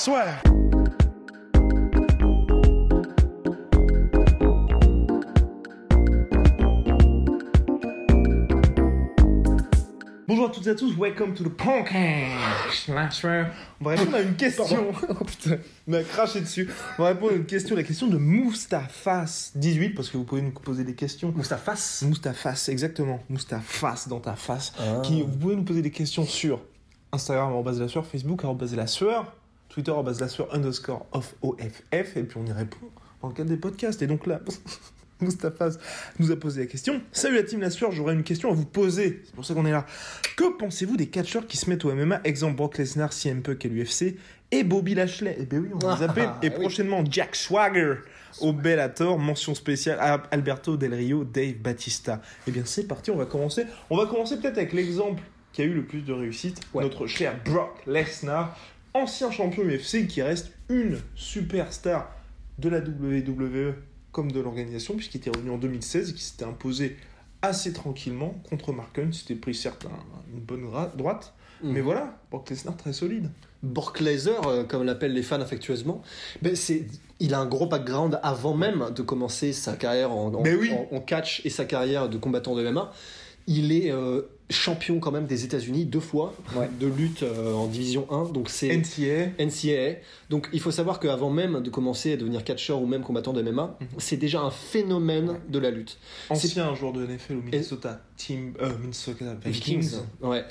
Swear. Bonjour à toutes et à tous, welcome to the podcast. On va répondre à une question. oh putain, il m'a craché dessus. On va répondre à une question, la question de Moustafas18, parce que vous pouvez nous poser des questions. Moustafas Moustafas, exactement. Moustafas dans ta face. Ah. Qui, vous pouvez nous poser des questions sur Instagram, arrobase la sueur, Facebook, arrobase la sueur, Twitter, arrobase la sueur, underscore off, OFF, et puis on y répond dans le cadre des podcasts. Et donc là, Moustapha nous a posé la question. Salut la team La Sueur, j'aurais une question à vous poser. C'est pour ça qu'on est là. Que pensez-vous des catcheurs qui se mettent au MMA Exemple Brock Lesnar, CM Punk et l'UFC et Bobby Lashley. Eh ben oui, on les appelle. Ah, et oui. prochainement Jack Swagger au Bellator. Mention spéciale à Alberto Del Rio, Dave Batista. Eh bien c'est parti, on va commencer. On va commencer peut-être avec l'exemple qui a eu le plus de réussite. Ouais. Notre cher Brock Lesnar, ancien champion UFC qui reste une superstar de la WWE comme de l'organisation, puisqu'il était revenu en 2016 et qui s'était imposé assez tranquillement contre Mark Hunt. C'était pris certes un- une bonne droite, Mhm. mais voilà, Brock Lesnar très solide. Bork Laser, euh, comme l'appellent les fans affectueusement, ben c'est, il a un gros background avant même de commencer sa carrière en, en- oui. en- en catch et sa carrière de combattant de MMA. Il est euh, champion quand même des États-Unis deux fois de lutte euh, en division 1, donc c'est NCA, NCAA. Donc il faut savoir qu'avant même de commencer à devenir catcheur ou même combattant de MMA, Mhm. c'est déjà un phénomène de la lutte. ancien joueur de NFL au Minnesota Team, euh, Minnesota Vikings. Vikings. Ouais.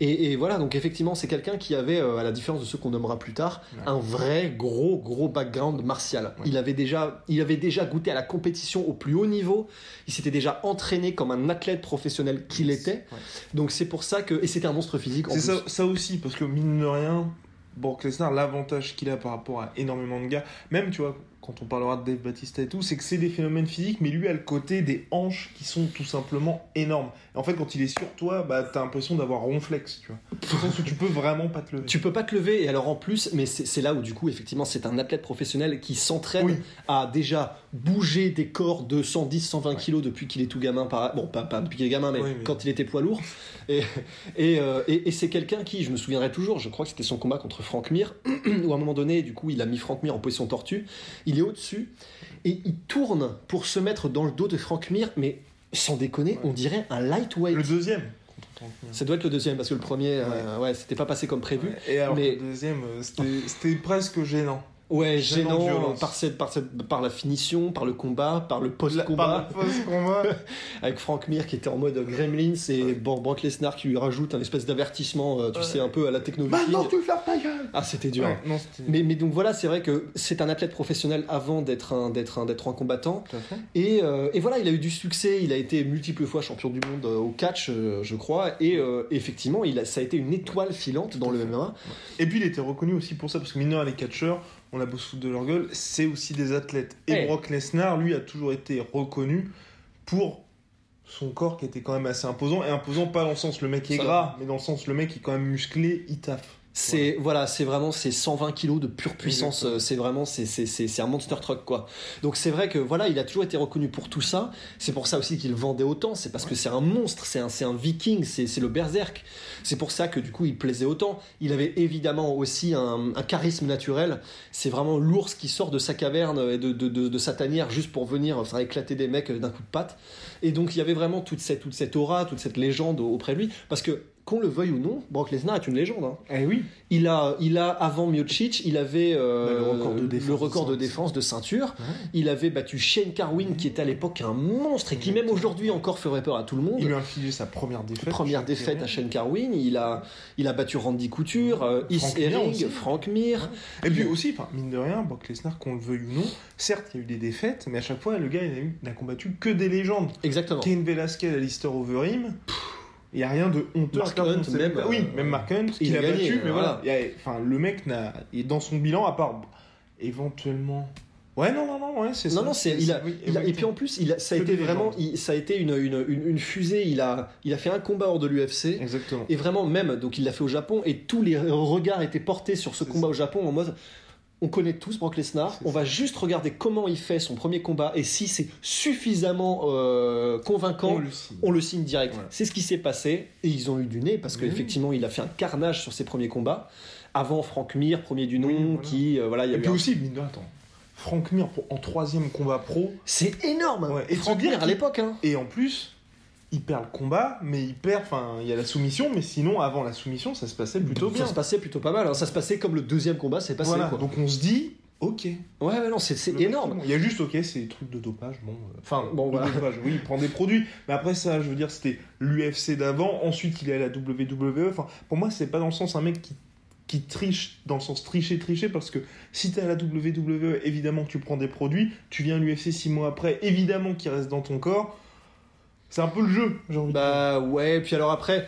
Et, et voilà, donc effectivement, c'est quelqu'un qui avait, euh, à la différence de ceux qu'on nommera plus tard, Ouais. un vrai gros gros background martial. Ouais. Il avait déjà, il avait déjà goûté à la compétition au plus haut niveau. Il s'était déjà entraîné comme un athlète professionnel qu'il était. Ouais. Donc c'est pour ça que, et c'était un monstre physique. En C'est ça, ça aussi, parce que mine de rien, Brock Lesnar, l'avantage qu'il a par rapport à énormément de gars, même tu vois, quand on parlera de Dave Batista et tout, c'est que c'est des phénomènes physiques, mais lui a le côté des hanches qui sont tout simplement énormes. Et en fait, quand il est sur toi, bah t'as l'impression d'avoir ronflex, tu vois. Dans le sens où tu peux vraiment pas te lever. Tu peux pas te lever, et alors en plus, mais c'est là où du coup, effectivement, c'est un athlète professionnel qui s'entraîne Oui. à déjà bouger des corps de 110, 120 kilos depuis qu'il est tout gamin. Par... Bon, pas, pas depuis qu'il est gamin, mais, Oui, mais- quand il était poids lourd. Et, et, euh, et- et c'est quelqu'un qui, je me souviendrai toujours, je crois que c'était son combat contre Frank Mir, où à un moment donné, du coup, il a mis Frank Mir en position tortue. Il est au-dessus, et il tourne pour se mettre dans le dos de Frank Mir, mais sans déconner, on dirait un lightweight. Le deuxième. Ça doit être le deuxième, parce que le premier, euh, ouais, c'était pas passé comme prévu. Et alors, mais- le deuxième, euh, c'était presque gênant. Ouais, Gênant par, cette, par, cette- par la finition, par le combat, par le Par post-combat, le post-combat. avec Frank Mir qui était en mode Gremlins et bon, Brock Lesnar qui lui rajoute un espèce d'avertissement, euh, tu Ouais. sais, un peu à la techno Maintenant, tu fermes ta gueule Ah, c'était dur. Ouais, non, c'était- Mais, mais donc voilà, c'est vrai que c'est un athlète professionnel avant d'être un, d'être un, d'être un combattant. Tout à fait. Et, euh, et voilà, il a eu du succès, il a été multiples fois champion du monde euh, au catch, je crois. Et euh, effectivement, il a, ça a été une étoile filante dans le. MMA. Et puis il était reconnu aussi pour ça, parce que mine de rien, les catcheurs, on a beau se foutre de leur gueule, c'est aussi des athlètes. Et. Brock Lesnar, lui, a toujours été reconnu pour son corps qui était quand même assez imposant. Et imposant pas dans le sens le mec est Ça. gras, mais dans le sens le mec est quand même musclé, il taffe. C'est voilà, c'est vraiment c'est 120 kilos de pure puissance. Exactement. euh, C'est vraiment c'est c'est c'est un monster truck quoi. Donc c'est vrai que voilà, il a toujours été reconnu pour tout ça. C'est pour ça aussi qu'il vendait autant. C'est parce que c'est un monstre, c'est un c'est un viking, c'est c'est le berserk. C'est pour ça que du coup il plaisait autant. Il avait évidemment aussi un, un charisme naturel. C'est vraiment l'ours qui sort de sa caverne et de, de, de, de sa tanière juste pour venir faire éclater des mecs d'un coup de patte. Et donc il y avait vraiment toute cette toute cette aura, toute cette légende auprès de lui. Parce que qu'on le veuille ou non, Brock Lesnar est une légende. Hein. Eh oui. Il a, il a avant Miocic, il avait euh, Bah, le record de défense le record de ceinture. défense de ceinture. Il avait battu Shane Carwin, qui était à l'époque un monstre et qui même aujourd'hui encore ferait peur à tout le monde. Il lui a infligé sa première défaite. Première Shane défaite à. Shane Carwin, il a, il a battu Randy Couture, euh, Is Frank Mir Herring, aussi. Frank Mir. Et puis aussi, enfin, mine de rien, Brock Lesnar, qu'on le veuille ou non, certes, il y a eu des défaites, mais à chaque fois, le gars, il a, eu- il a combattu que des légendes. Exactement. Cain Velasquez, Alistair Overeem, Il n'y a rien de honteux Mark Hunt, même. Oui, euh, même Mark Hunt, il il a gagné, battu, mais voilà. Enfin, le mec n'a. et Dans son bilan, à part éventuellement. Ouais, non, non, non, ouais, c'est ça. Non, non, c'est, il a, oui, il a- et puis en plus, il a, ça a été vraiment, il- ça a été une, une, une, une fusée. Il a, il a fait un combat hors de l'UFC. Exactement. Et vraiment, même, donc il l'a fait au Japon, et tous les regards étaient portés sur ce combat au Japon en mode on connaît tous Brock Lesnar, on va juste regarder comment il fait son premier combat, et si c'est suffisamment euh, convaincant, On le signe. on le signe direct. Voilà. C'est ce qui s'est passé, et ils ont eu du nez, parce Oui. qu'effectivement, il a fait un carnage sur ses premiers combats. Avant Frank Mir, premier du nom, Oui, voilà. qui, euh, voilà, il y a Et eu puis un- aussi, mine de rien, attends. Frank Mir en troisième combat pro, C'est énorme Ouais, et Frank Mir à l'époque, hein. et en plus, il perd le combat, mais il perd, enfin, il y a la soumission, mais sinon, avant la soumission, ça se passait plutôt bien. Ça se passait plutôt pas mal, hein. ça se passait comme le deuxième combat s'est passé. Voilà, quoi. donc on se dit, ok. Ouais, ouais, non, c'est énorme. Il y a juste, ok, c'est des trucs de dopage, bon. euh, Enfin, Bon, voilà. dopage, oui, il prend des produits. Mais après ça, je veux dire, c'était l'UFC d'avant. Ensuite, il est à la WWE. Enfin, pour moi, c'est pas dans le sens un mec qui, qui triche, dans le sens tricher, tricher, parce que si t'es à la WWE, évidemment que tu prends des produits. Tu viens à l'UFC six mois après, évidemment qu'il reste dans ton corps. C'est un peu le jeu, j'ai envie de dire. Bah ouais, puis alors après,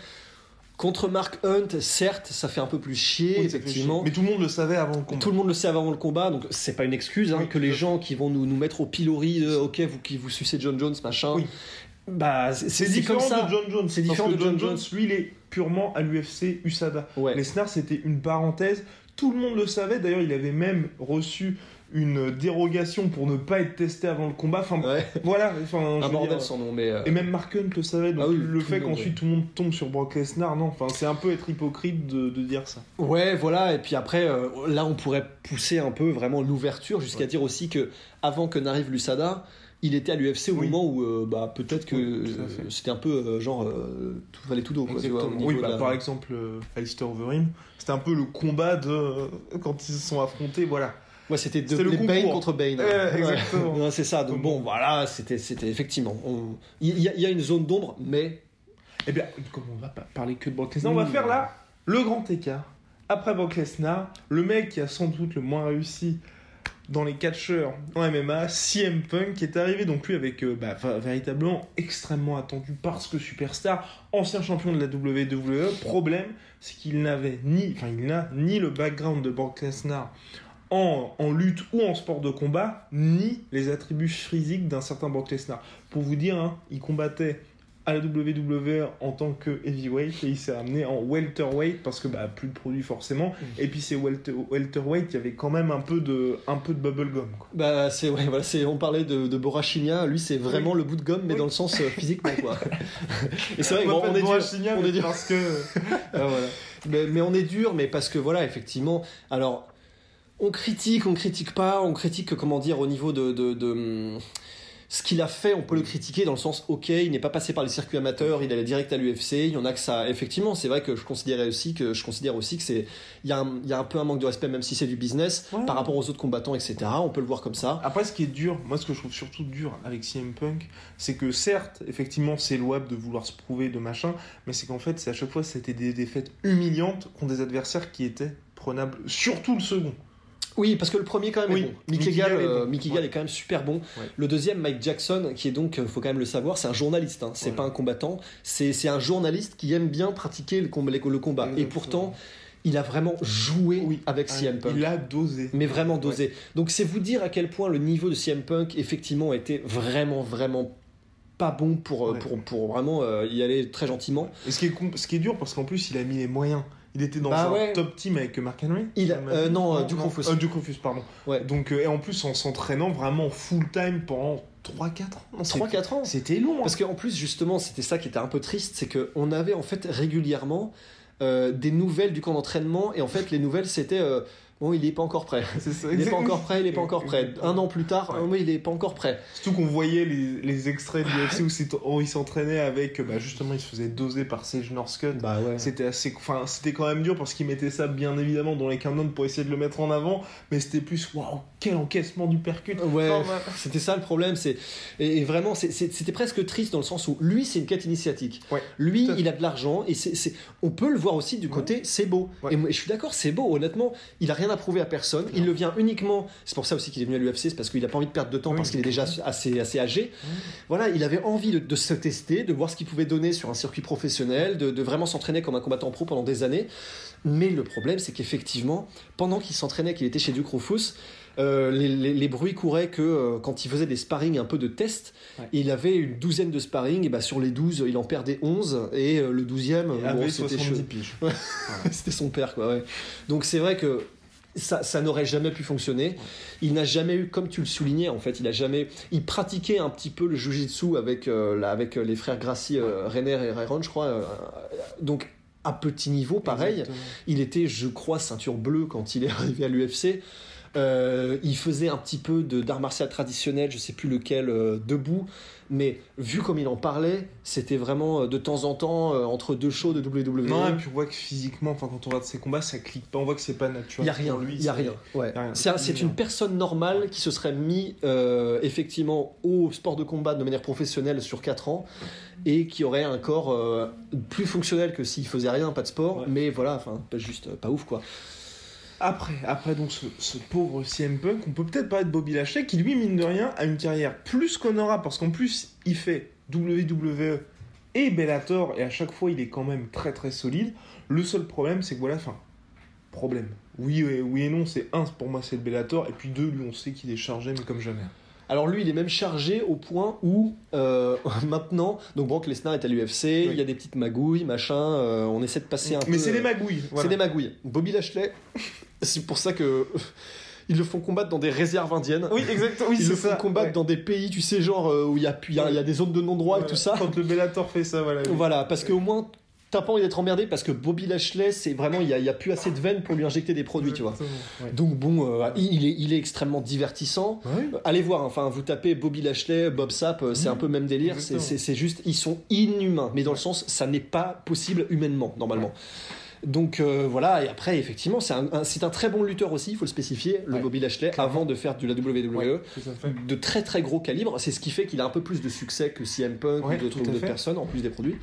contre Mark Hunt, certes, ça fait un peu plus chier, Oui, effectivement. Mais tout le monde le savait avant le combat. Tout le monde le sait avant le combat, donc c'est pas une excuse hein, Oui, que les gens qui vont nous, nous mettre au pilori de ok, vous qui vous sucez John Jones, machin. Oui. Bah c'est c'est comme différent ça. de John Jones. C'est différent que de John John Jones, lui, il est purement à l'UFC USADA. Ouais. Lesnar, c'était une parenthèse. Tout le monde le savait. D'ailleurs, il avait même reçu une dérogation pour ne pas être testé avant le combat. Enfin, Ouais. voilà. Enfin, je Un bordel son nom, mais. euh, Et même Mark Hunt le savait. Donc, Ah oui, le fait qu'ensuite tout le monde tombe sur Brock Lesnar, non. Enfin, c'est un peu être hypocrite de, de dire ça. Ouais, voilà, et puis après, euh, là, on pourrait pousser un peu vraiment l'ouverture jusqu'à Ouais. dire aussi que avant que n'arrive l'USADA, il était à l'UFC au Oui. moment où euh, bah, peut-être que Oui, euh, c'était un peu euh, genre euh, tout valait tout quoi, vois, niveau Oui, bah, la- par exemple, euh, Alistair Overeem, c'était un peu le combat de euh, quand ils se sont affrontés. Voilà. Ouais, c'était Bane contre Bane. Ouais, exactement. Ouais, c'est ça. Donc bon, voilà, c'était, c'était effectivement. on- Il y, a- il y a une zone d'ombre, mais Eh bien, comme on va pas parler que de Brock Lesnar, on va faire là le grand écart. Après Brock Lesnar, le mec qui a sans doute le moins réussi dans les catcheurs en MMA, CM Punk, est arrivé donc lui avec euh, bah, véritablement extrêmement attendu parce que superstar, ancien champion de la WWE. Problème, c'est qu'il n'avait ni, enfin il n'a ni le background de Brock Lesnar en, en lutte ou en sport de combat, ni les attributs physiques d'un certain Brock Lesnar. Pour vous dire, hein, il combattait à la WWE en tant que heavyweight et il s'est amené en welterweight parce que bah, plus de produits forcément. Et puis c'est welter, welterweight, il y avait quand même un peu de, un peu de bubblegum. Quoi. bah, c'est, ouais, voilà, c'est, on parlait de, de Borachinia, lui c'est vraiment le bout de gomme, mais Oui. dans le sens euh, physiquement. Quoi. Et c'est vrai, On bon, est dur. On mais est dur. parce que Ah, voilà. Mais, mais on est dur, mais parce que voilà, effectivement. Alors, on critique, on critique pas, on critique, comment dire, au niveau de. de, de, hum, ce qu'il a fait, on peut le critiquer dans le sens, ok, il n'est pas passé par les circuits amateurs, il allait direct à l'UFC. Il y en a que ça, effectivement, c'est vrai que je considérais aussi que je considère aussi que c'est, il y, a un, il y a un peu un manque de respect, même si c'est du business, Ouais. par rapport aux autres combattants, etc. On peut le voir comme ça. Après, ce qui est dur, moi, ce que je trouve surtout dur avec CM Punk, c'est que certes, effectivement, c'est louable de vouloir se prouver, de machin, mais c'est qu'en fait, c'est à chaque fois, c'était des défaites humiliantes contre des adversaires qui étaient prenables, surtout le second. Oui, parce que le premier quand même Oui, est bon. Mickey Mickey Gall, Gall est euh, bon. Mickey Ouais. Gall est quand même super bon. Ouais. Le deuxième, Mike Jackson, qui est donc, euh, faut quand même le savoir, c'est un journaliste. Hein. C'est pas un combattant. C'est un journaliste qui aime bien pratiquer le combat. Le combat. Et pourtant, il a vraiment joué Oui. avec CM Punk. Il a dosé. Mais vraiment dosé. Donc c'est vous dire à quel point le niveau de CM Punk effectivement était vraiment vraiment pas bon pour, euh, Ouais. pour, pour vraiment euh, y aller très gentiment. Et ce qui est, ce qui est dur, parce qu'en plus, il a mis les moyens. Il était dans Bah un ouais. top team avec Mark Henry. Il euh, dit. non, euh, Duke Rufus. Euh, Duke Rufus, pardon. Ouais. Donc, euh, et en plus, en s'entraînant vraiment full time pendant 3-4 ans. Non, c'était- 3-4 ans. C'était long. hein. Parce qu'en plus, justement, c'était ça qui était un peu triste, c'est qu'on avait en fait régulièrement des nouvelles du camp d'entraînement, et en fait, les nouvelles c'était bon, il est pas encore prêt. Ça, Il est pas encore prêt, il est pas encore prêt. Un an plus tard, Ouais. oh, mais il est pas encore prêt. Surtout qu'on voyait les, les extraits du UFC où, où il s'entraînait avec, bah, justement, il se faisait doser par Sage Northcutt. Bah ouais. C'était assez, enfin, c'était quand même dur parce qu'il mettait ça bien évidemment dans les canons pour essayer de le mettre en avant, mais c'était plus waouh quel encaissement du percut. Ouais, c'était ça le problème. C'est et, et vraiment, c'était presque triste dans le sens où lui, c'est une quête initiatique. Ouais, lui, il a de l'argent et c'est, c'est- on peut le voir aussi du côté, c'est beau. Et je suis d'accord, c'est beau. Honnêtement, il a rien rien à prouver à personne. Il le vient uniquement. C'est pour ça aussi qu'il est venu à l'UFC, c'est parce qu'il a pas envie de perdre de temps, Oui. parce qu'il est déjà assez, assez âgé. Voilà, il avait envie de, de se tester, de voir ce qu'il pouvait donner sur un circuit professionnel, de, de vraiment s'entraîner comme un combattant pro pendant des années. Mais le problème, c'est qu'effectivement, pendant qu'il s'entraînait, qu'il était chez Duke Rufus, euh, les, les- les bruits couraient que euh, quand il faisait des sparring un peu de test, Ouais. il avait une douzaine de sparring, et bah, sur les 12, il en perdait 11, et euh, le 12e, Il bon, avait c'était 70 chaud. piges. C'était son père, quoi. Ouais. Donc c'est vrai que ça, ça n'aurait jamais pu fonctionner. Il n'a jamais eu, comme tu le soulignais, en fait, il a jamais. Il pratiquait un petit peu le jujitsu avec euh, avec euh, les frères Gracie, euh, Renner et Rayron, je crois. euh, donc à petit niveau, pareil. Exactement. Il était, je crois, ceinture bleue quand il est arrivé à l'UFC. Euh, il faisait un petit peu d'art martial traditionnel, je sais plus lequel, euh, debout. Mais vu comme il en parlait, c'était vraiment euh, de temps en temps entre deux shows de WWE. Non, et puis on voit que physiquement, enfin, quand on regarde ses combats, ça clique pas. On voit que c'est pas Il naturel. n'y a rien, pour lui. il y a rien. Ouais. y a rien. C'est un- C'est Il une personne normale qui se serait mis effectivement au sport de combat de manière professionnelle sur 4 ans et qui aurait un corps plus fonctionnel que s'il faisait rien, pas de sport, Ouais. mais voilà, enfin, pas juste pas ouf quoi. Après, après donc ce, ce pauvre CM Punk, on peut peut-être parler de Bobby Lashley, qui lui, mine de rien, a une carrière plus qu'honorable, parce qu'en plus, il fait WWE et Bellator, et à chaque fois, il est quand même très très solide. Le seul problème, c'est que voilà, enfin, problème. Oui, et, oui et non, c'est un, pour moi, c'est le Bellator, et puis deux, lui, on sait qu'il est chargé, mais comme jamais. Alors lui, il est même chargé au point où euh, maintenant, donc Brock Lesnar est à l'UFC, il y a des petites magouilles, machin, euh, on essaie de passer un peu. mais c'est des euh, magouilles. voilà. C'est des magouilles. Bobby Lashley, c'est pour ça que ils le font combattre dans des réserves indiennes. Oui, exactement. Oui, Ils le font ça. combattre ouais. dans des pays, tu sais, genre euh, où il y, a- y a il y a des zones de non-droit et tout ça. Quand le Bellator fait ça, voilà. oui. Voilà, parce qu'au moins, t'as pas envie d'être emmerdé parce que Bobby Lashley, c'est vraiment, il y y a plus assez de veines pour lui injecter des produits, tu vois. Ouais. Donc bon, euh, il, est, il est extrêmement divertissant. Ouais. Euh, Allez voir, enfin, vous tapez Bobby Lashley, Bob Sapp, euh, c'est un peu le même délire. C'est juste, ils sont inhumains, mais dans le sens, ça n'est pas possible humainement, normalement. Donc euh, voilà, et après, effectivement, c'est un, un- c'est un très bon lutteur aussi, il faut le spécifier, le Ouais, Bobby Lashley, clairement. avant de faire de la WWE. Ouais. De très très gros calibre, c'est ce qui fait qu'il a un peu plus de succès que CM Punk Ouais, ou d'autres personnes, en plus des produits.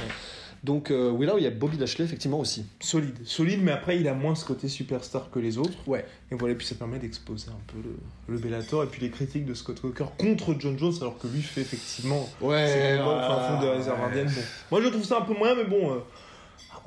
Donc euh, oui, là, il y a Bobby Lashley, effectivement, aussi. Solide, solide, mais après il a moins ce côté superstar que les autres. Ouais. Et voilà, puis ça permet d'exposer un peu le, le Bellator et puis les critiques de Scott Walker contre John Jones, alors que lui fait effectivement Ouais, fin fond de réserve indienne. Bon. Moi je trouve ça un peu moyen, mais bon,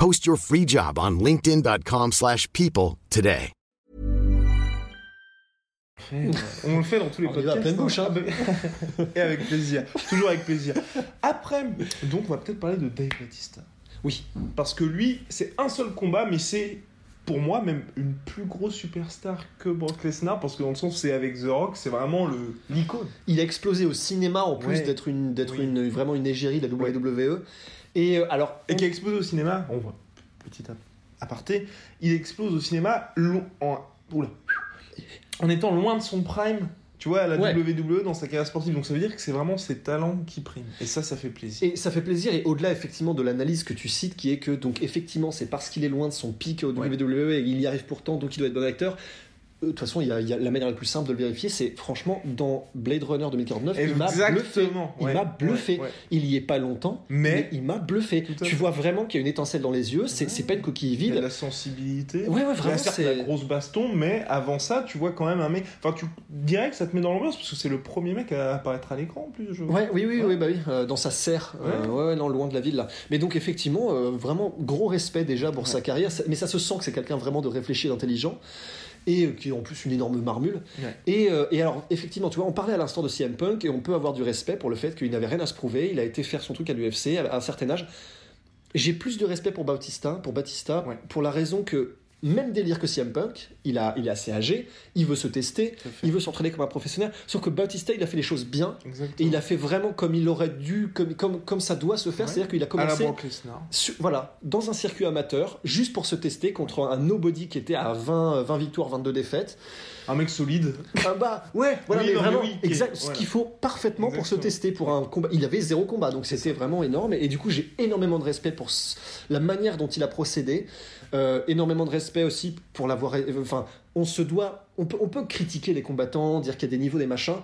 Post your free job on linkedin.com/people slash people today. on le fait dans tous les On y va à podcasts. pleine bouche, hein. Ah, Et avec plaisir, toujours avec plaisir. Après, donc on va peut-être parler de Dave Batista. Oui. Parce que lui, c'est un seul combat, mais c'est pour moi même une plus grosse superstar que Brock Lesnar, parce que dans le sens c'est avec The Rock, c'est vraiment le l'icône. Il a explosé au cinéma en plus Ouais. d'être une, d'être Oui. une, vraiment une égérie de la WWE. Et euh, alors, Et qui a explosé au cinéma, on voit, petit ap- aparté, il explose au cinéma lo- en, oula, en étant loin de son prime, tu vois, à la Ouais. WWE dans sa carrière sportive. Donc ça veut dire que c'est vraiment ses talents qui priment. Et ça, ça fait plaisir. Et ça fait plaisir, et au-delà effectivement de l'analyse que tu cites, qui est que, donc effectivement, c'est parce qu'il est loin de son pic au Ouais. WWE et il y arrive pourtant, donc il doit être bon acteur. De toute façon, il y, a, il y a la manière la plus simple de le vérifier, c'est franchement dans Blade Runner 2049, il m'a bluffé. Exactement. Il m'a bluffé. ouais, ouais. Il y est pas longtemps, mais, Mais il m'a bluffé. Tu vois vraiment qu'il y a une étincelle dans les yeux, c'est pas une coquille il y a vide. la sensibilité. Ouais, ouais, Il y a vraiment, c'est. la grosse baston, mais avant ça, tu vois quand même un mec. Enfin, tu dirais que ça te met dans l'ambiance parce que c'est le premier mec à apparaître à l'écran en plus. Je... Ouais, oui, oui, oui, bah oui, euh, dans sa serre, euh, ouais. non, loin de la ville là. Mais donc effectivement, euh, vraiment gros respect déjà pour sa carrière, mais ça se sent que c'est quelqu'un vraiment de réfléchi, et d'intelligent, et euh, qui est en plus une énorme marmule. Ouais. Et, euh, et alors effectivement, tu vois, on parlait à l'instant de CM Punk, et on peut avoir du respect pour le fait qu'il n'avait rien à se prouver, il a été faire son truc à l'UFC à un certain âge. J'ai plus de respect pour Bautista, pour Batista, Ouais. pour la raison que même délire que CM Punk, il, a, il est assez âgé, il veut se tester, à il veut s'entraîner comme un professionnel, sauf que Bautista, il a fait les choses bien, Exactement. et il a fait vraiment comme il aurait dû, comme, comme, comme ça doit se faire, Ouais. c'est-à-dire qu'il a à la commencé sur- voilà, dans un circuit amateur, juste pour se tester contre un nobody qui était à 20, 20 victoires, 22 défaites. Un mec solide. Ah bah ouais, voilà, Oui, mais non, vraiment oui, exact, ce qu'il faut parfaitement pour se tester pour un combat. Il avait zéro combat, donc c'était vraiment énorme. Et, du coup, j'ai énormément de respect pour la manière dont il a procédé, Euh, énormément de respect aussi pour l'avoir. Enfin, on se doit, on peut, on peut critiquer les combattants, dire qu'il y a des niveaux, des machins.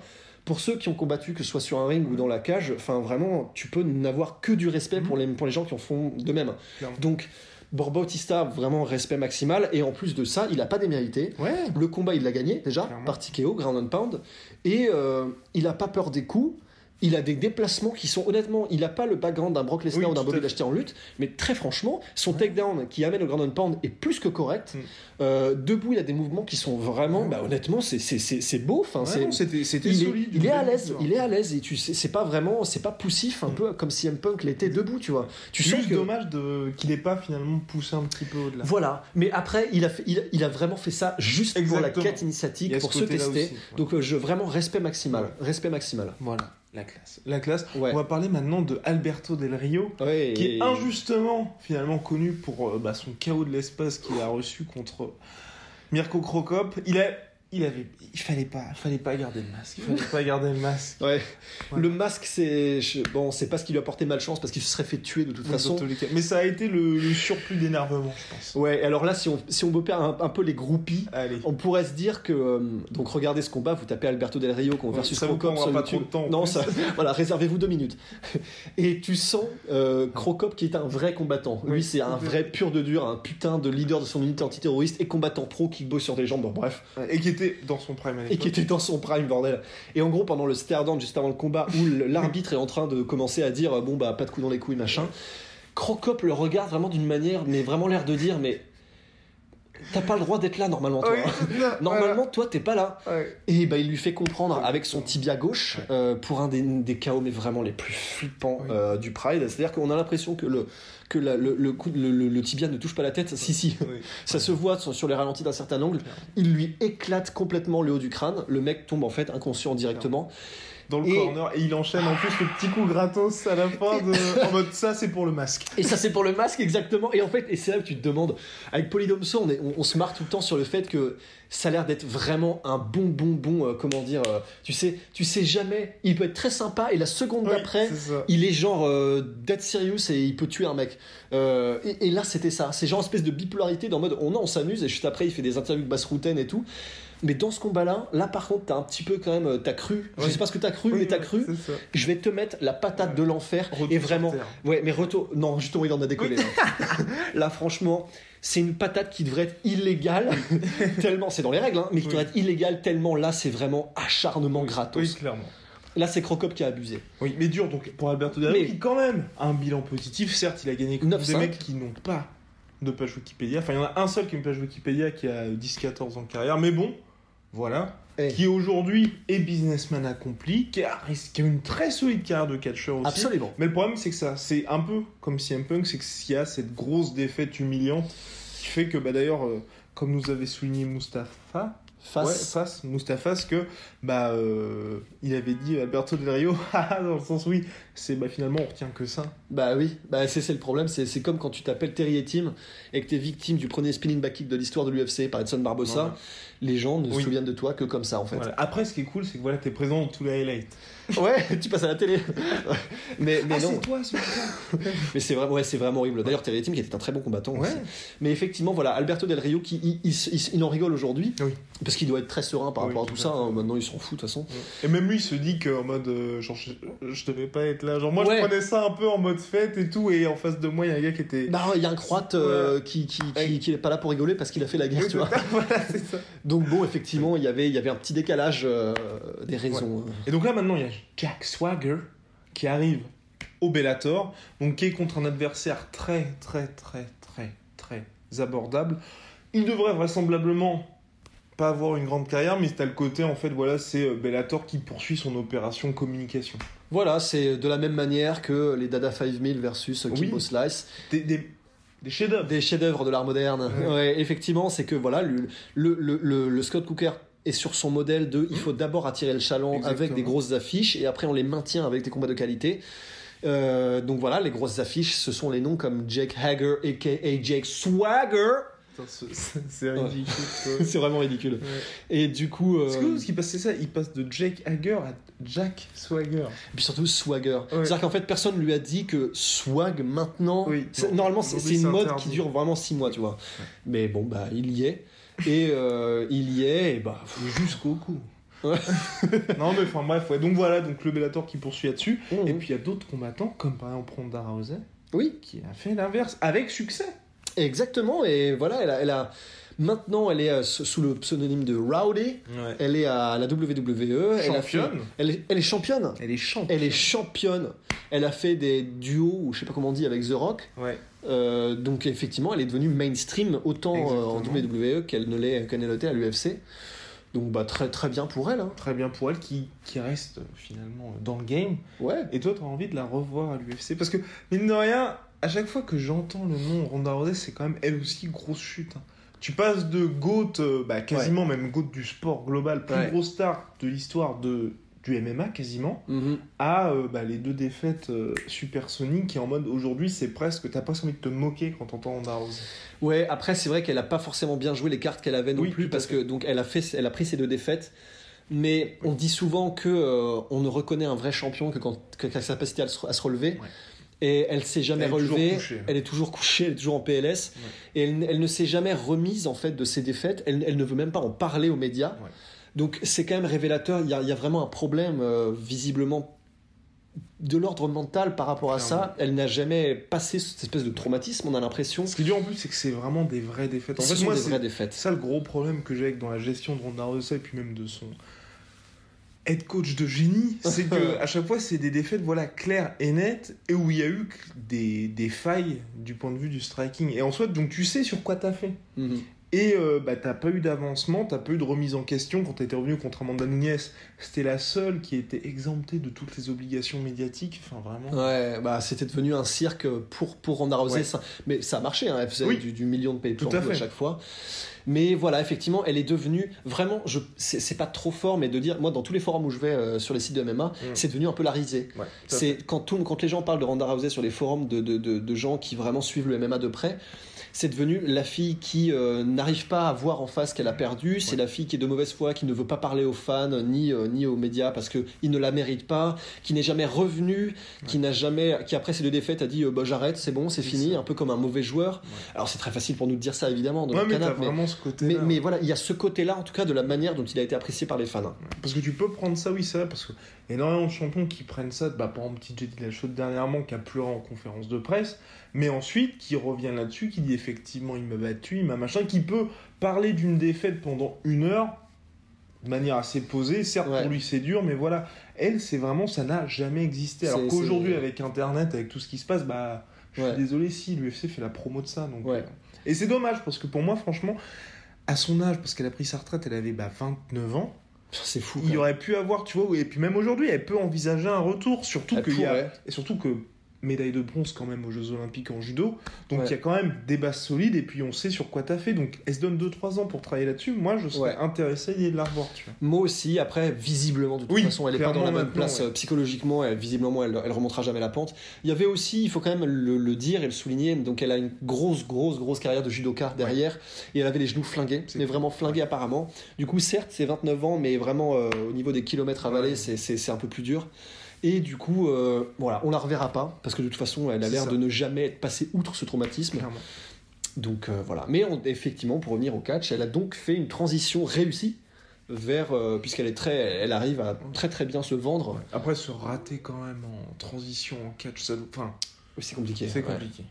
Pour ceux qui ont combattu, que ce soit sur un ring ou dans la cage, enfin vraiment, tu peux n'avoir que du respect pour les, pour les gens qui en font de même. Mhm. Clairement. Donc, Borba Bautista, vraiment respect maximal. Et en plus de ça, il a pas démérité. Ouais. Le combat, il l'a gagné déjà, Clairement. par TKO, ground and pound. Et euh, il a pas peur des coups. Il a des déplacements qui sont honnêtement, il a pas le background d'un Brock Lesnar Oui, ou d'un Bobby. Lashley en lutte, mais très franchement, son takedown qui amène au ground and pound est plus que correct. Mm. Euh, debout, il a des mouvements qui sont vraiment, Ouais. bah, honnêtement, c'est beau. Enfin, Ouais, c'était il est, solide. il est à l'aise, il est à l'aise et tu sais, c'est pas vraiment, c'est pas poussif, un Mm. peu comme CM Punk l'était debout, tu vois. Tu sens Juste que dommage de... qu'il n'ait pas finalement poussé un petit peu au-delà. voilà, mais après il a fait, il, il a vraiment fait ça juste pour la quête initiatique, pour se tester. aussi, ouais. Donc euh, je vraiment respect maximal, Ouais. respect maximal. Voilà, la classe. La classe. Ouais. On va parler maintenant de Alberto Del Rio, Ouais, qui et- est injustement finalement connu pour euh, bah, son chaos de l'espace qu'il a reçu contre Mirko Krokop. Il a, il avait, il fallait pas, il fallait pas garder le masque. Il fallait pas garder le masque. Ouais. Ouais. Le masque, c'est bon, c'est pas ce qui lui a porté malchance parce qu'il se serait fait tuer de toute façon. Mais ça a été le, le surplus d'énervement, je pense. Ouais. Alors là, si on si on un, un peu les groupies. Allez. On pourrait se dire que euh, donc regardez ce combat, vous tapez Alberto Del Rio contre Ouais, versus Crocop sur pas YouTube. trop de temps, non, ça, voilà, réservez-vous deux minutes. Et tu sens euh, Crocop qui est un vrai combattant. Lui, Oui, c'est un vrai pur de dur, un putain de leader de son unité antiterroriste et combattant pro qui bosse sur des jambes. Bon, bref, Et qui était dans son prime à et qui était dans son prime bordel. Et en gros, pendant le stare down juste avant le combat, où l'arbitre est en train de commencer à dire bon bah pas de coups dans les couilles machin, Crocop le regarde vraiment d'une manière, mais vraiment l'air de dire mais t'as pas le droit d'être là normalement toi. Oui, Normalement, toi, t'es pas là. Ouais. Et bah, il lui fait comprendre avec son tibia gauche, euh, pour un des, des KO, mais vraiment les plus flippants Oui. euh, du Pride. C'est-à-dire qu'on a l'impression que, le, que la- le, le, coup de- le, le- le tibia ne touche pas la tête. Si, si. Oui. Ça se voit sur, sur les ralentis d'un certain angle. Il lui éclate complètement le haut du crâne. Le mec tombe en fait inconscient directement. Dans le Et- corner et il enchaîne en plus le petit coup gratos à la fin de... en mode ça c'est pour le masque. Et ça, c'est pour le masque, exactement. Et en fait, et c'est là que tu te demandes, avec Polydomso, on, est- on, on se marre tout le temps sur le fait que ça a l'air d'être vraiment un bon, bon, bon, euh, comment dire, euh, tu sais, tu sais jamais, il peut être très sympa et la seconde Oui, d'après, il est genre euh, dead serious et il peut tuer un mec. Euh, et, et là, c'était ça. C'est genre une espèce de bipolarité dans le mode, on, on s'amuse et juste après, il fait des interviews de basse routaine et tout. Mais dans ce combat-là, là par contre, t'as un petit peu quand même, euh, t'as cru. Je Oui. sais pas ce que t'as cru, Oui, mais t'as cru. Je vais te mettre la patate de l'enfer et vraiment. Ouais, mais retour. Non, justement, il en a décollé. là. là, franchement, c'est une patate qui devrait être illégale tellement. C'est dans les règles, hein, mais qui devrait être illégale tellement là, c'est vraiment acharnement gratos. Oui, clairement. Là, c'est Crocop qui a abusé. Oui, mais dur donc pour Alberto Del Rio Mais- qui quand même a un bilan positif. Certes, il a gagné contre 9-5. des mecs qui n'ont pas de page Wikipédia. Enfin, il y en a un seul qui a une page Wikipédia qui a 10-14 ans de carrière. Mais bon, voilà. Eh. Qui aujourd'hui est businessman accompli, qui a, qui a une très solide carrière de catcheur aussi. Absolument. Mais le problème, c'est que ça, c'est un peu comme CM Punk, c'est qu'il y a cette grosse défaite humiliante qui fait que, bah d'ailleurs, euh, comme nous avait souligné Mustapha, Face. ouais, face, Mustafas, que bah euh, il avait dit Alberto Del Rio, dans le sens oui, c'est bah finalement on retient que ça. Bah oui, bah c'est le problème, c'est comme quand tu t'appelles Terry Team et que t'es victime du premier spinning back kick de l'histoire de l'UFC par Edson Barbosa, Voilà. les gens ne se souviennent de toi que comme ça en fait. Voilà. Après, ce qui est cool, c'est que voilà, t'es présent dans tous les highlights. Ouais, tu passes à la télé. mais mais ah, non, c'est toi, mais c'est vraiment ouais, c'est vraiment horrible. D'ailleurs Terry Team qui était un très bon combattant Ouais. aussi. Mais effectivement voilà, Alberto Del Rio qui il, il- il- il en rigole aujourd'hui Oui. parce qu'il doit être très serein par Oui, rapport à tout ça. hein. Maintenant il s'en fout de toute façon. Et même lui, il se dit qu'en mode, euh, genre, je, je devais pas être là. Genre, moi, Ouais. je prenais ça un peu en mode fête et tout, et en face de moi, il y a un gars qui était. Bah il y a un croate euh, qui qui, qui, Ouais. qui est pas là pour rigoler parce qu'il a fait la guerre, tu vois. voilà, c'est ça. Donc bon effectivement il y avait il y avait un petit décalage euh, des raisons. euh. Et donc là, maintenant, il y a Jack Swagger qui arrive au Bellator, donc qui est contre un adversaire très, très, très, très, très abordable. Il devrait vraisemblablement pas avoir une grande carrière, mais t'as le côté, en fait, voilà, c'est Bellator qui poursuit son opération communication. Voilà, c'est de la même manière que les Dada 5000 versus Oui. Kimbo Slice. Des, des, des chefs-d'œuvre. des chefs-d'œuvre de l'art moderne. Ouais. Ouais, effectivement, c'est que voilà, le, le, le, le- Scott Cooker est sur son modèle de il faut d'abord attirer le chaland avec des grosses affiches et après on les maintient avec des combats de qualité. Euh, donc voilà, les grosses affiches, ce sont les noms comme Jake Hager, aka Jake Swagger. C'est ridicule. c'est vraiment ridicule. Ouais. Et du coup, euh, ce qui passe, c'est ça Il passe de Jake Hager à Jack Swagger. et puis surtout Swagger. C'est-à-dire qu'en fait, personne lui a dit que swag maintenant. Oui, normalement, c'est une mode interdit. qui dure vraiment 6 mois, tu vois. Mais bon, bah, il y est. Et euh, il y est, et bah. Jusqu'au cou. Non mais enfin bref, ouais. donc voilà, donc le Bellator qui poursuit là-dessus. Mhm. Et puis il y a d'autres combattants, comme par exemple Ronda Rousey, Oui, qui a fait l'inverse, avec succès. Exactement. Et voilà, elle a. elle a- Maintenant, elle est euh, sous le pseudonyme de Rowdy. Ouais. Elle est à la WWE. Elle, fait- est, elle est championne. Elle est championne. Elle est championne. Elle a fait des duos, ou je sais pas comment on dit, avec The Rock. Ouais. Euh, donc effectivement, elle est devenue mainstream autant euh, en. WWE qu'elle ne l'est qu'elle l'était à l'UFC. Donc bah très très bien pour elle. hein. Très bien pour elle, qui, qui reste finalement dans le game. Ouais. Et toi, tu as envie de la revoir à l'UFC Parce que, mine de rien, à chaque fois que j'entends le nom Ronda Rousey, c'est quand même elle aussi grosse chute. hein. Tu passes de GOAT, euh, bah, quasiment même GOAT du sport global, plus Ouais. grosse star de l'histoire de du MMA quasiment, Mhm. à euh, bah, les deux défaites euh, supersoniques qui en mode aujourd'hui c'est presque t'as presque envie de te moquer quand t'entends Ronda Rousey. Ouais, après c'est vrai qu'elle a pas forcément bien joué les cartes qu'elle avait non Oui, plus parce que donc elle a fait elle a pris ses deux défaites. Mais on dit souvent que euh, on ne reconnaît un vrai champion que quand que, qu'à sa capacité à se, à se relever. Ouais. Et elle s'est jamais Elle relevée. Elle est toujours couchée. Elle est toujours en PLS. Et elle, elle ne s'est jamais remise en fait de ses défaites. Elle, elle ne veut même pas en parler aux médias. Ouais. Donc c'est quand même révélateur. Il y a, il y a vraiment un problème euh, visiblement de l'ordre mental par rapport à ça. Elle n'a jamais passé cette espèce de traumatisme. On a l'impression. Ce qui est dur en plus c'est que c'est vraiment des vraies défaites. En Ce fait sont moi des c'est vraies défaites. ça le gros problème que j'ai avec dans la gestion de Ronda Rousey et puis même de son head coach de génie, c'est que à chaque fois c'est des défaites voilà claires et nettes et où il y a eu des, des failles du point de vue du striking et en soit donc tu sais sur quoi t'as fait Mhm. Et euh, bah t'as pas eu d'avancement t'as pas eu de remise en question quand t'étais revenu contre Amanda Nunes c'était la seule qui était exemptée de toutes les obligations médiatiques enfin vraiment Ouais, bah c'était devenu un cirque pour, pour Rousey, Ouais. ça- mais ça marchait, hein, elle faisait Oui. du, du million de pay per Tout à à chaque fois. Mais voilà, effectivement, elle est devenue vraiment, je, c'est, c'est pas trop fort, mais de dire, moi dans tous les forums où je vais euh, sur les sites de MMA, c'est devenu un peu la risée. ouais C'est quand, tout, quand les gens parlent de Ronda Rousey sur les forums de, de, de, de gens qui vraiment suivent le MMA de près, c'est devenu la fille qui euh, n'arrive pas à voir en face qu'elle a perdu. C'est Ouais. la fille qui est de mauvaise foi, qui ne veut pas parler aux fans ni, euh, ni aux médias parce qu'ils ne la méritent pas, qui n'est jamais revenue, qui n'a jamais, qui après ces deux défaites a dit euh, bah, j'arrête, c'est bon, c'est fini, ça. un peu comme un mauvais joueur. Ouais. Alors c'est très facile pour nous de dire ça évidemment dans mais vraiment ce côté mais, mais voilà, il y a ce côté-là en tout cas de la manière dont il a été apprécié par les fans. Parce que tu peux prendre ça, oui, vrai, parce que énormément de champions qui prennent ça, bah, par exemple, petit JD Lachaux dernièrement qui a pleuré en conférence de presse, mais ensuite qui revient là-dessus, qui dit effectivement il m'a battu, il m'a machin, qui peut parler d'une défaite pendant une heure de manière assez posée. Certes, Ouais. pour lui c'est dur, mais voilà, elle, c'est vraiment, ça n'a jamais existé. Alors qu'aujourd'hui, avec Internet, avec tout ce qui se passe, bah. Je suis Ouais. désolé si l'UFC fait la promo de ça. Donc, Ouais. euh, Et c'est dommage parce que pour moi, franchement, à son âge, parce qu'elle a pris sa retraite, elle avait bah, 29 ans. C'est fou. Il y aurait pu avoir, tu vois, et puis même aujourd'hui, elle peut envisager un retour, surtout qu'il y a, et surtout que médaille de bronze quand même aux Jeux Olympiques en judo, donc Ouais. il y a quand même des bases solides et puis on sait sur quoi t'as fait, donc elle se donne 2-3 ans pour travailler là-dessus. Moi, je serais Ouais. intéressé de la revoir, tu vois. Moi aussi, après, visiblement, de toute Oui, façon, elle est pas dans la bonne place ouais. euh, psychologiquement, elle, visiblement, elle, elle remontera jamais la pente. Il y avait aussi, il faut quand même le, le dire et le souligner, donc elle a une grosse, grosse, grosse carrière de judoka derrière, et elle avait les genoux flingués, mais clair. vraiment flingués apparemment. Du coup, certes, c'est 29 ans, mais vraiment, euh, au niveau des kilomètres avalés, c'est un peu plus dur. Et du coup, euh, voilà, on la reverra pas, parce que de toute façon, elle a l'air de ne jamais être passée outre ce traumatisme. Clairement. Donc euh, voilà. Mais on- effectivement, pour revenir au catch, elle a donc fait une transition réussie vers, euh, puisqu'elle est très, elle arrive à très très bien se vendre. Ouais. Après, se rater quand même en transition, en catch, ça, enfin, C'est compliqué. c'est ouais. compliqué.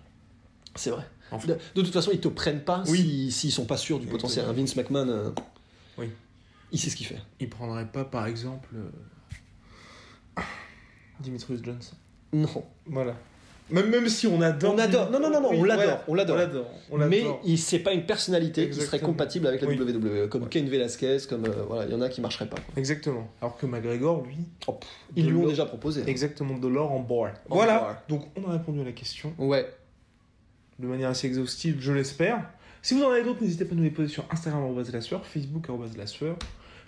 C'est vrai. Enfin. De, de toute façon, ils te prennent pas Oui. si- s'ils sont pas sûrs du potentiel. Vince McMahon, euh, Oui. il sait ce qu'il fait. Il prendrait pas, par exemple, Dimitrius Johnson. Non. Voilà. Même, même si on adore. On adore. Non, non, non, non, on l'adore, voilà. on l'adore. On l'adore. on Mais l'adore. il c'est pas une personnalité qui serait compatible avec la Oui. WWE, comme Ouais. Ken Velasquez, comme euh, voilà, il y en a qui marcheraient pas. quoi. Exactement. Alors que McGregor, lui, Oh, pff, ils lui ont déjà proposé. hein. exactement de l'or en board. En Voilà. board. Donc on a répondu à la question. Ouais. de manière assez exhaustive, je l'espère. Si vous en avez d'autres, n'hésitez pas à nous les poser sur Instagram la sueur, Facebook la sueur,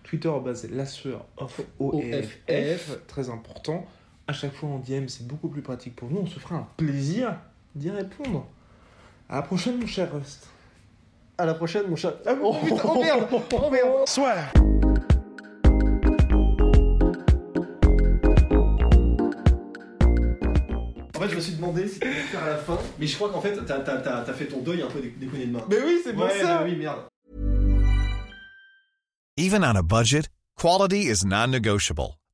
Twitter la sueur of OFF, très important. À chaque fois en DM, c'est beaucoup plus pratique pour nous. On se fera un plaisir d'y répondre. À la prochaine, mon cher Rust. À la prochaine, mon cher. Ah, oh, putain, oh merde Oh merde Swear En fait, je me suis demandé si tu allais faire à la fin, mais je crois qu'en fait, t'as as, fait ton deuil un peu déconné de main. Mais oui, c'est pour ouais, ça oui, merde. Even on a budget, quality is non-negotiable.